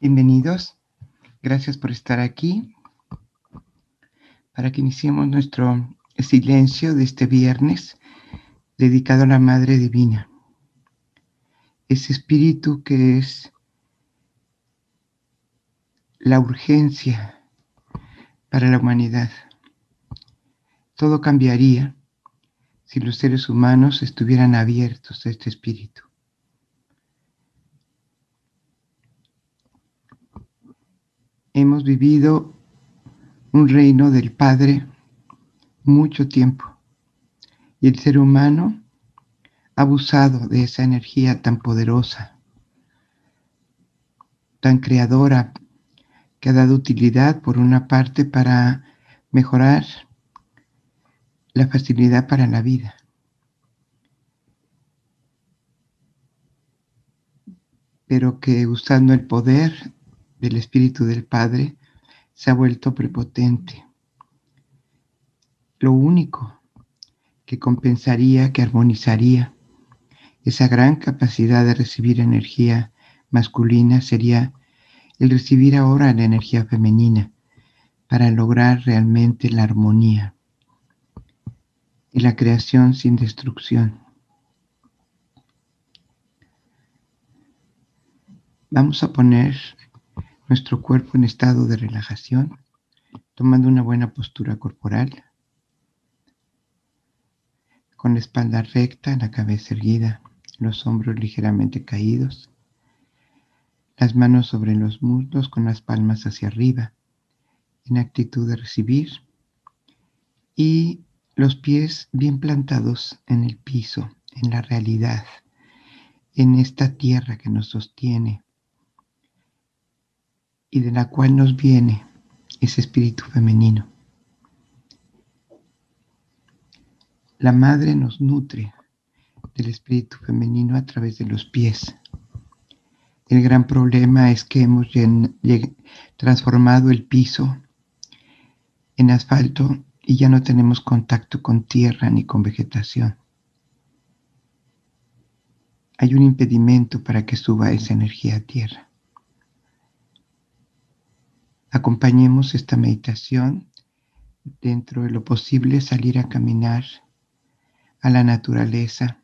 Bienvenidos. Gracias por estar aquí para que iniciemos nuestro silencio de este viernes dedicado a la Madre Divina. Ese espíritu que es la urgencia para la humanidad. Todo cambiaría si los seres humanos estuvieran abiertos a este espíritu. Hemos vivido un reino del Padre mucho tiempo y el ser humano ha abusado de esa energía tan poderosa, tan creadora, que ha dado utilidad por una parte para mejorar la facilidad para la vida. pero que usando el poder del Espíritu del Padre se ha vuelto prepotente. Lo único que compensaría, que armonizaría esa gran capacidad de recibir energía masculina sería el recibir ahora la energía femenina para lograr realmente la armonía y la creación sin destrucción. Vamos a poner nuestro cuerpo en estado de relajación, tomando una buena postura corporal, con la espalda recta, la cabeza erguida, los hombros ligeramente caídos, las manos sobre los muslos con las palmas hacia arriba, en actitud de recibir, y los pies bien plantados en el piso, en la realidad, en esta tierra que nos sostiene y de la cual nos viene ese espíritu femenino. La madre nos nutre del espíritu femenino a través de los pies. El gran problema es que hemos transformado el piso en asfalto y ya no tenemos contacto con tierra ni con vegetación. Hay un impedimento para que suba esa energía a tierra. Acompañemos esta meditación dentro de lo posible, salir a caminar a la naturaleza,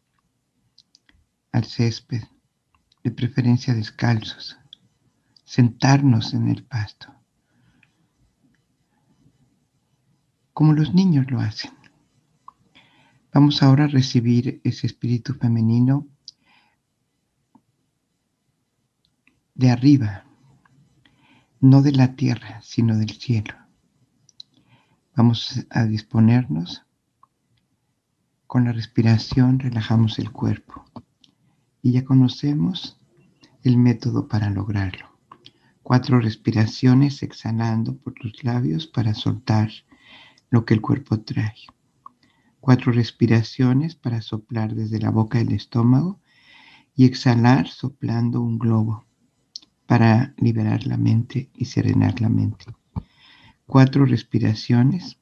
al césped, de preferencia descalzos, sentarnos en el pasto, como los niños lo hacen. Vamos ahora a recibir ese espíritu femenino de arriba, no de la tierra, sino del cielo. Vamos a disponernos. Con la respiración relajamos el cuerpo y ya conocemos el método para lograrlo. Cuatro respiraciones exhalando por los labios para soltar lo que el cuerpo trae. Cuatro respiraciones para soplar desde la boca del estómago y exhalar soplando un globo para liberar la mente y serenar la mente. Cuatro respiraciones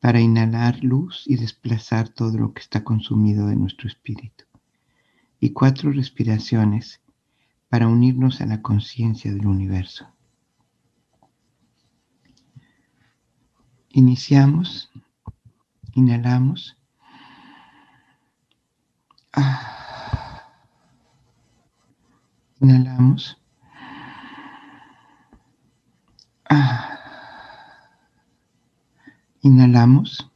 para inhalar luz y desplazar todo lo que está consumido de nuestro espíritu. Y cuatro respiraciones para unirnos a la conciencia del universo. Iniciamos, inhalamos. Ah. Inhalamos. Ah. Inhalamos.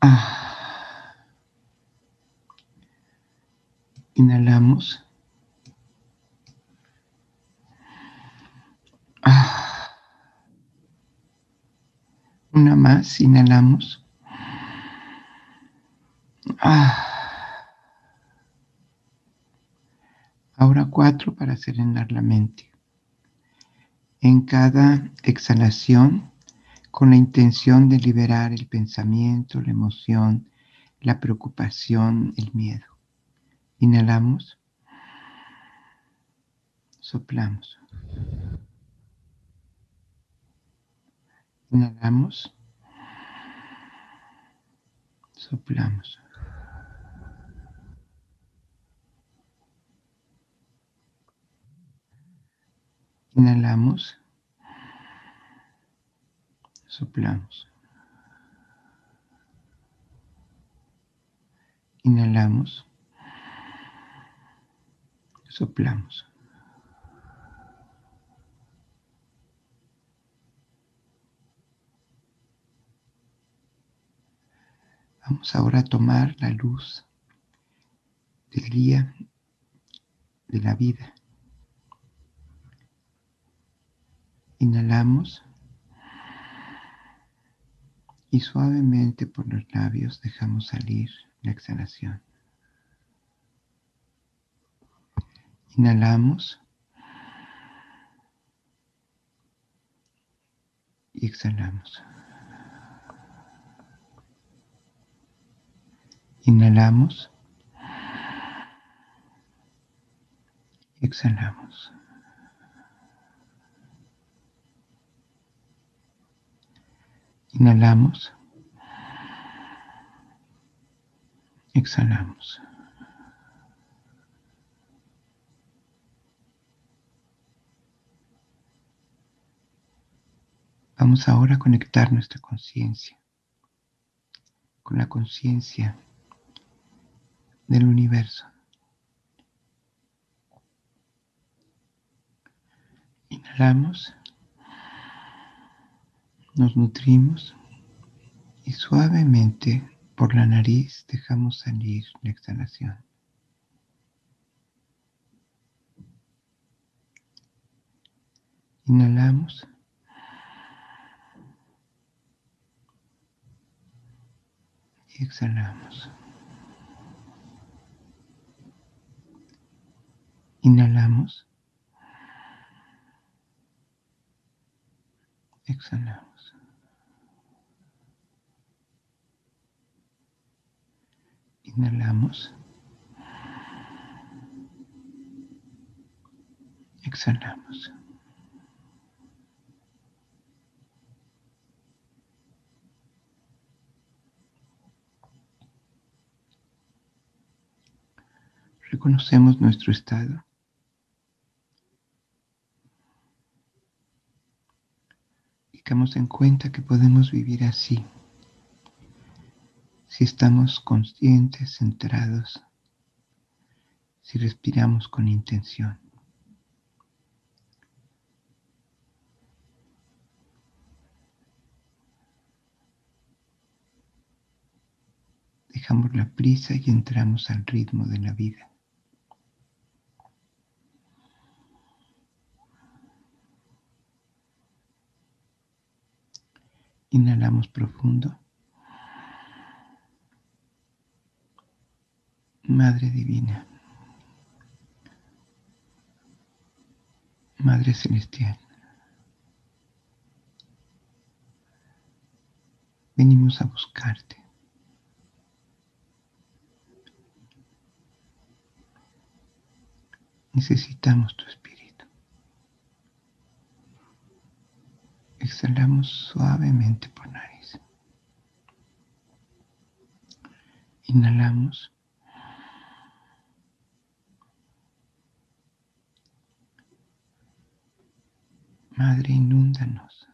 Ah. Inhalamos. Ah. Una más, inhalamos. Ah. Ahora cuatro para serenar la mente. En cada exhalación, con la intención de liberar el pensamiento, la emoción, la preocupación, el miedo. Inhalamos. Soplamos. Inhalamos. Soplamos. Inhalamos. Soplamos. Inhalamos. Soplamos. Vamos ahora a tomar la luz del día de la vida. Inhalamos y suavemente por los labios dejamos salir la exhalación. Inhalamos y exhalamos. Inhalamos. Exhalamos. Inhalamos. Exhalamos. Vamos ahora a conectar nuestra conciencia con la conciencia del universo. Inhalamos, nos nutrimos y suavemente por la nariz dejamos salir la exhalación. Inhalamos. Y exhalamos. Inhalamos. Exhalamos. Inhalamos. Exhalamos. Reconocemos nuestro estado. damos en cuenta que podemos vivir así si estamos conscientes, centrados, si respiramos con intención. Dejamos la prisa y entramos al ritmo de la vida. Inhalamos profundo. Madre Divina. Madre Celestial. Venimos a buscarte. Necesitamos tu espíritu. Exhalamos suavemente por nariz. Inhalamos. Madre, inúndanos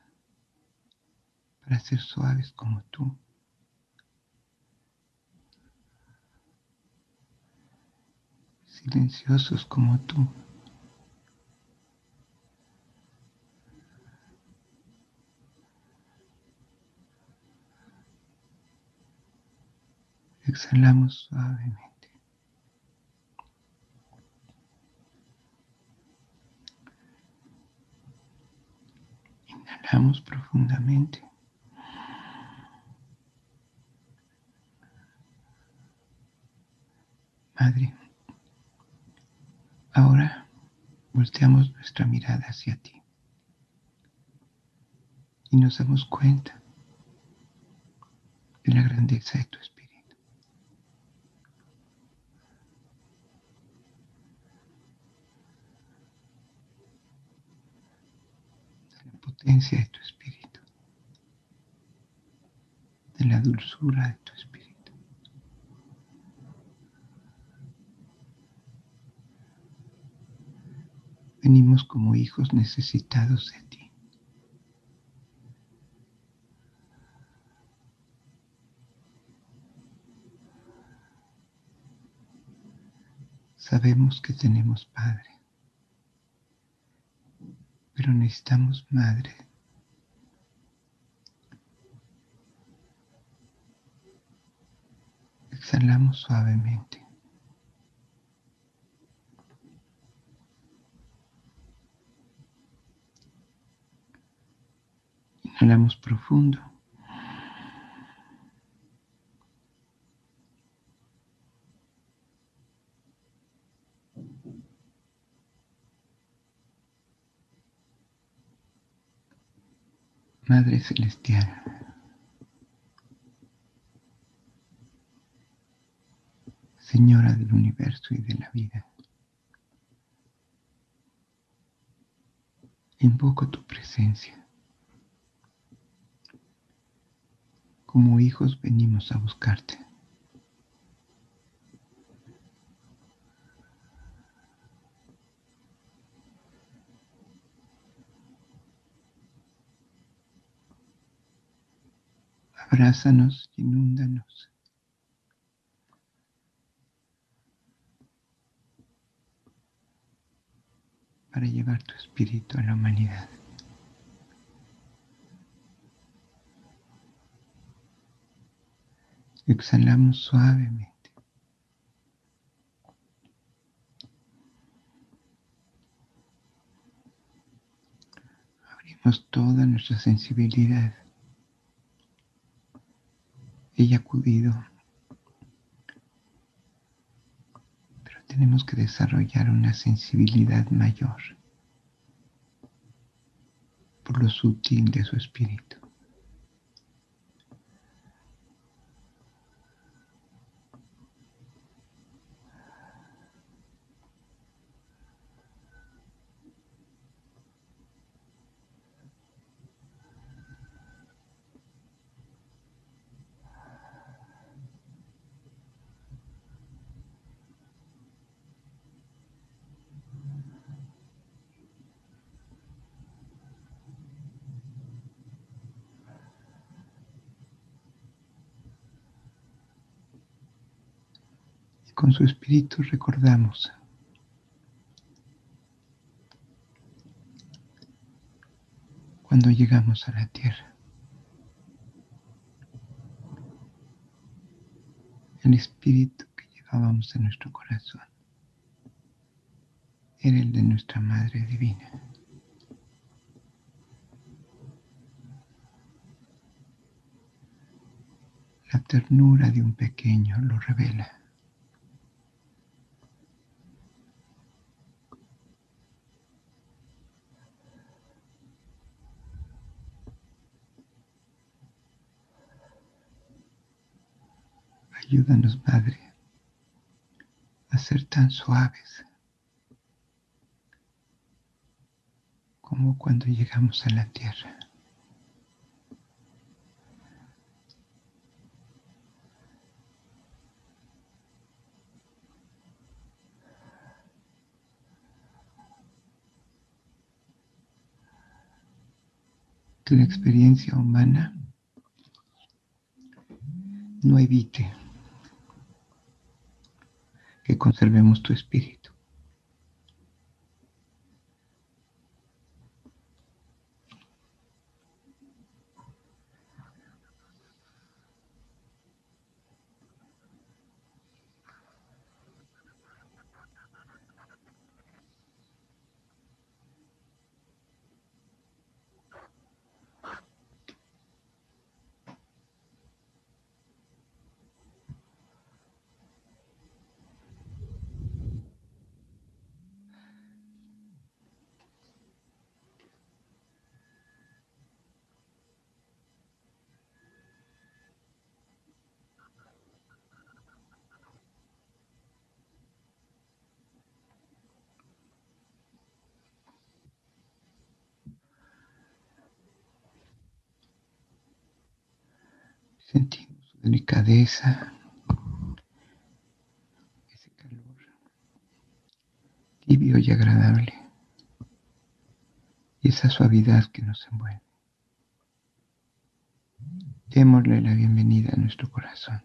para ser suaves como tú. Silenciosos como tú. Exhalamos suavemente. Inhalamos profundamente. Madre, ahora volteamos nuestra mirada hacia ti y nos damos cuenta de la grandeza de tu espíritu. De tu espíritu, de la dulzura de tu espíritu. Venimos como hijos necesitados de ti. Sabemos que tenemos Padre, pero necesitamos Madre. Exhalamos suavemente. Inhalamos profundo. Celestial, Señora del universo y de la vida, invoco tu presencia. Como hijos venimos a buscarte. Abrázanos inúndanos. para llevar tu espíritu a la humanidad. Exhalamos suavemente. Abrimos toda nuestra sensibilidad. Ha acudido. Pero tenemos que desarrollar una sensibilidad mayor por lo sutil de su espíritu. Con su espíritu recordamos cuando llegamos a la tierra. El espíritu que llevábamos en nuestro corazón era el de nuestra Madre Divina. La ternura de un pequeño lo revela. Ayúdanos, Madre, a ser tan suaves como cuando llegamos a la tierra. Que la experiencia humana no evite que conservemos tu espíritu. Sentimos su delicadeza, ese calor tibio y agradable. y esa suavidad que nos envuelve. Démosle la bienvenida a nuestro corazón.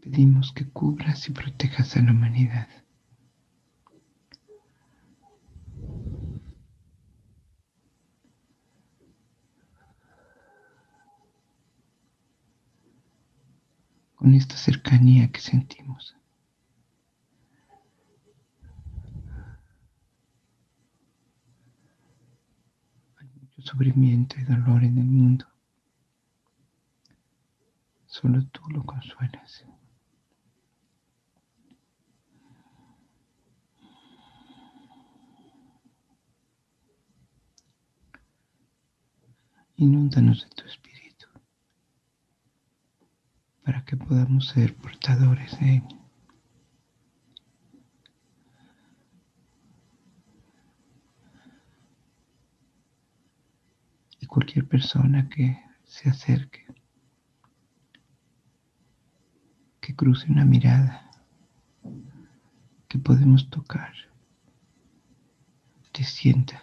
Pedimos que cubras y protejas a la humanidad. Con esta cercanía que sentimos. Hay mucho sufrimiento y dolor en el mundo. Solo tú lo consuelas. Inúndanos de tu espíritu para que podamos ser portadores de él. Y cualquier persona que se acerque cruce una mirada que podemos tocar, te sienta.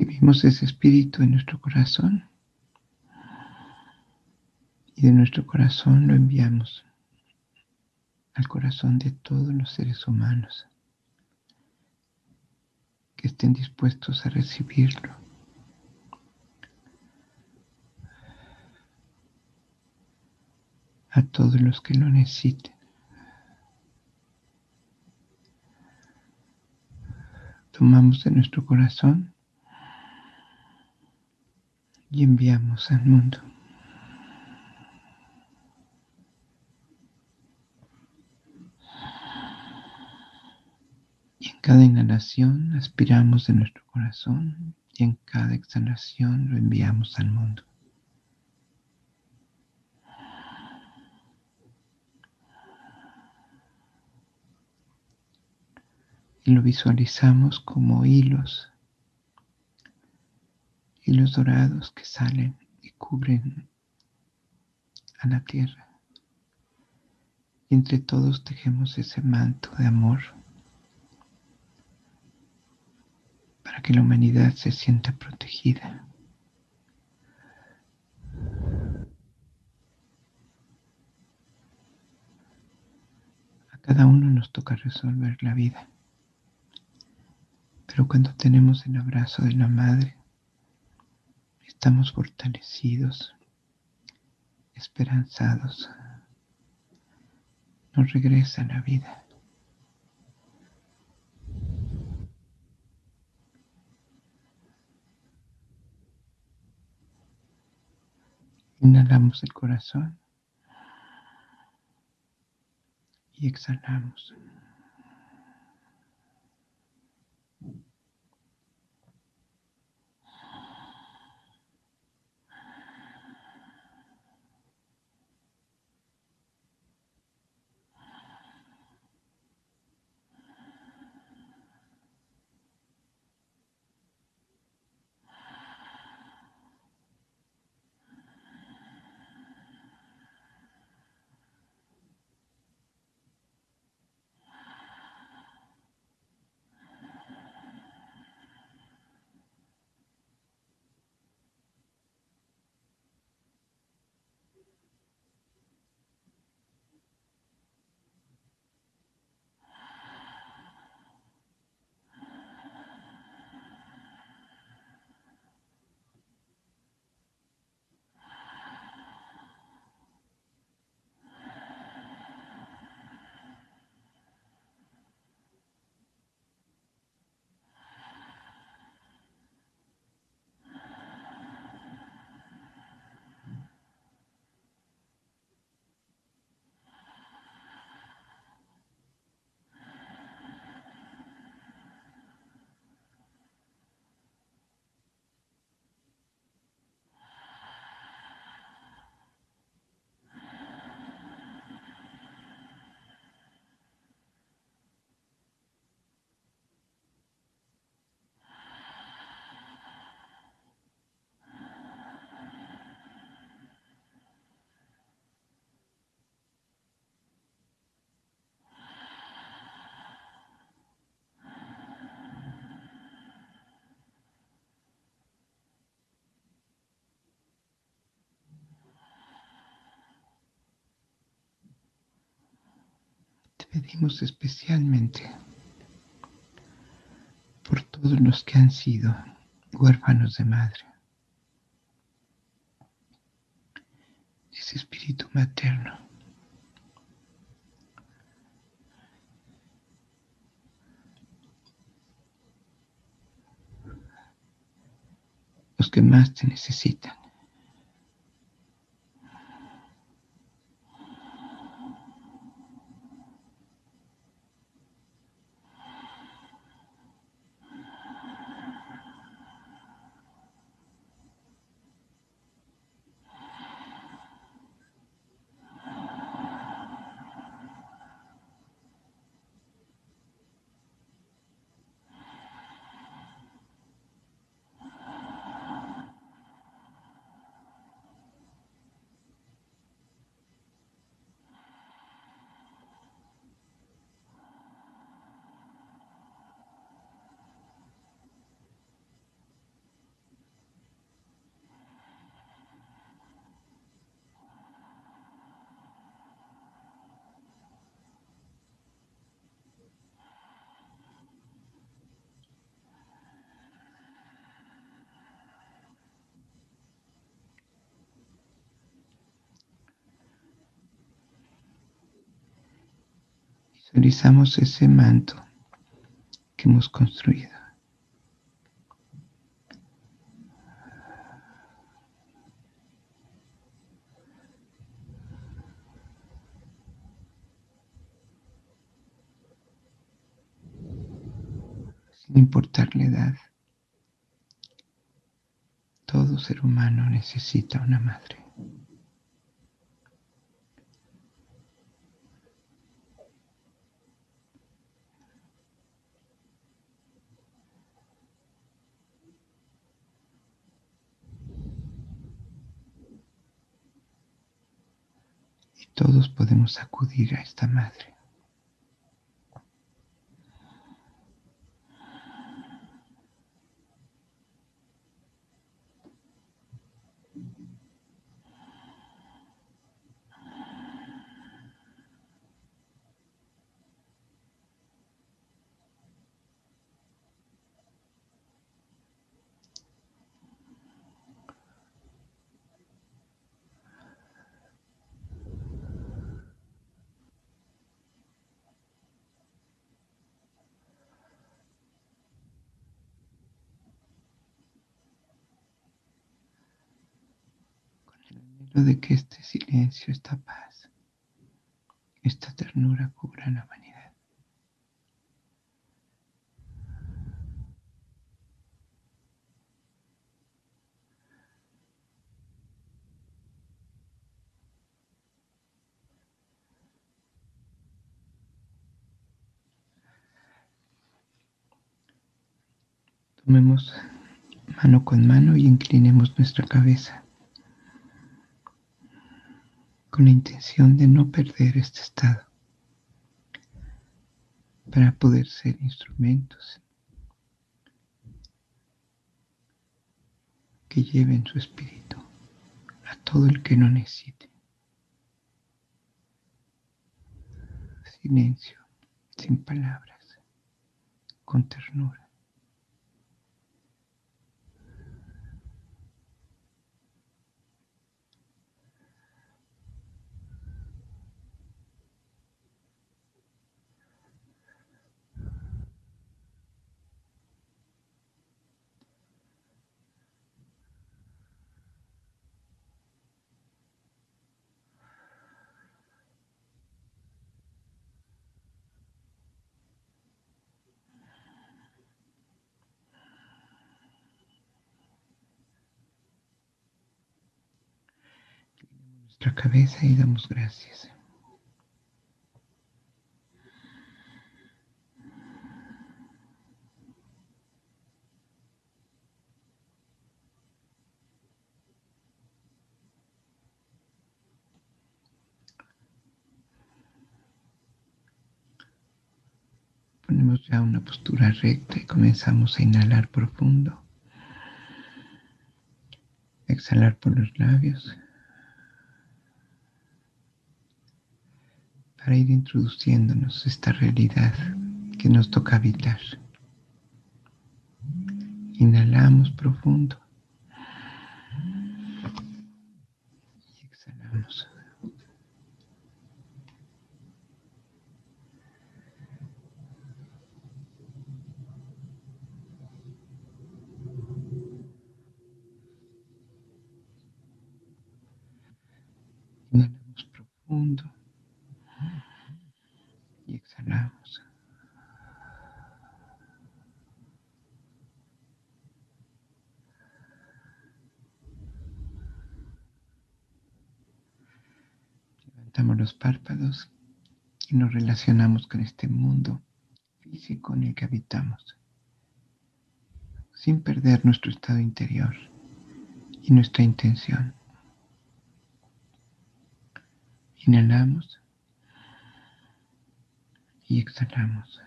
Recibimos ese espíritu en nuestro corazón y de nuestro corazón lo enviamos al corazón de todos los seres humanos que estén dispuestos a recibirlo. A todos los que lo necesiten. Tomamos de nuestro corazón y enviamos al mundo. Y en cada inhalación aspiramos de nuestro corazón y en cada exhalación lo enviamos al mundo. Y lo visualizamos como hilos los dorados que salen y cubren a la tierra. Y entre todos tejemos ese manto de amor para que la humanidad se sienta protegida. A cada uno nos toca resolver la vida. Pero cuando tenemos el abrazo de la madre, Estamos fortalecidos, esperanzados. Nos regresa la vida. Inhalamos el corazón y exhalamos. Pedimos especialmente por todos los que han sido huérfanos de madre. Ese espíritu materno. Los que más te necesitan. Visualizamos ese manto que hemos construido. Sin importar la edad, todo ser humano necesita una madre. Todos podemos acudir a esta madre. De que este silencio, esta paz, esta ternura cubra la humanidad. Tomemos mano con mano y inclinemos nuestra cabeza con la intención de no perder este estado para poder ser instrumentos que lleven su espíritu a todo el que no necesite. Silencio, sin palabras, con ternura. Nuestra cabeza y damos gracias. Ponemos ya una postura recta y comenzamos a inhalar profundo. Exhalar por los labios. Para ir introduciéndonos esta realidad que nos toca habitar. Inhalamos profundo y exhalamos. Inhalamos profundo. Los párpados y nos relacionamos con este mundo físico en el que habitamos, sin perder nuestro estado interior y nuestra intención. Inhalamos y exhalamos.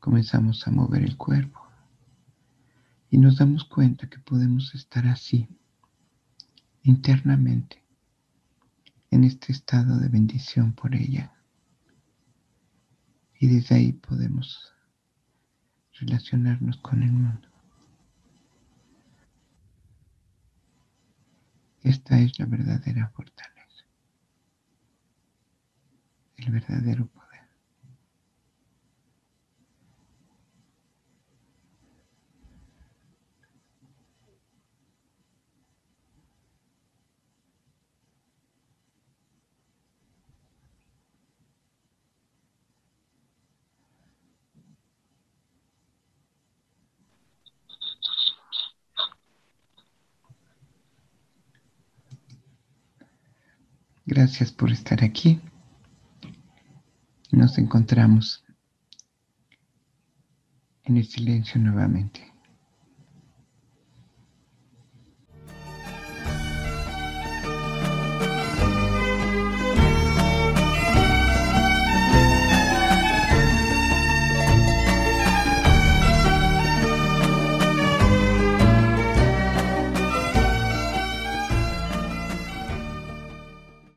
Comenzamos a mover el cuerpo y nos damos cuenta que podemos estar así internamente en este estado de bendición por ella. Y desde ahí podemos relacionarnos con el mundo. Esta es la verdadera fortaleza. el verdadero poder. Gracias por estar aquí. Nos encontramos en el silencio nuevamente.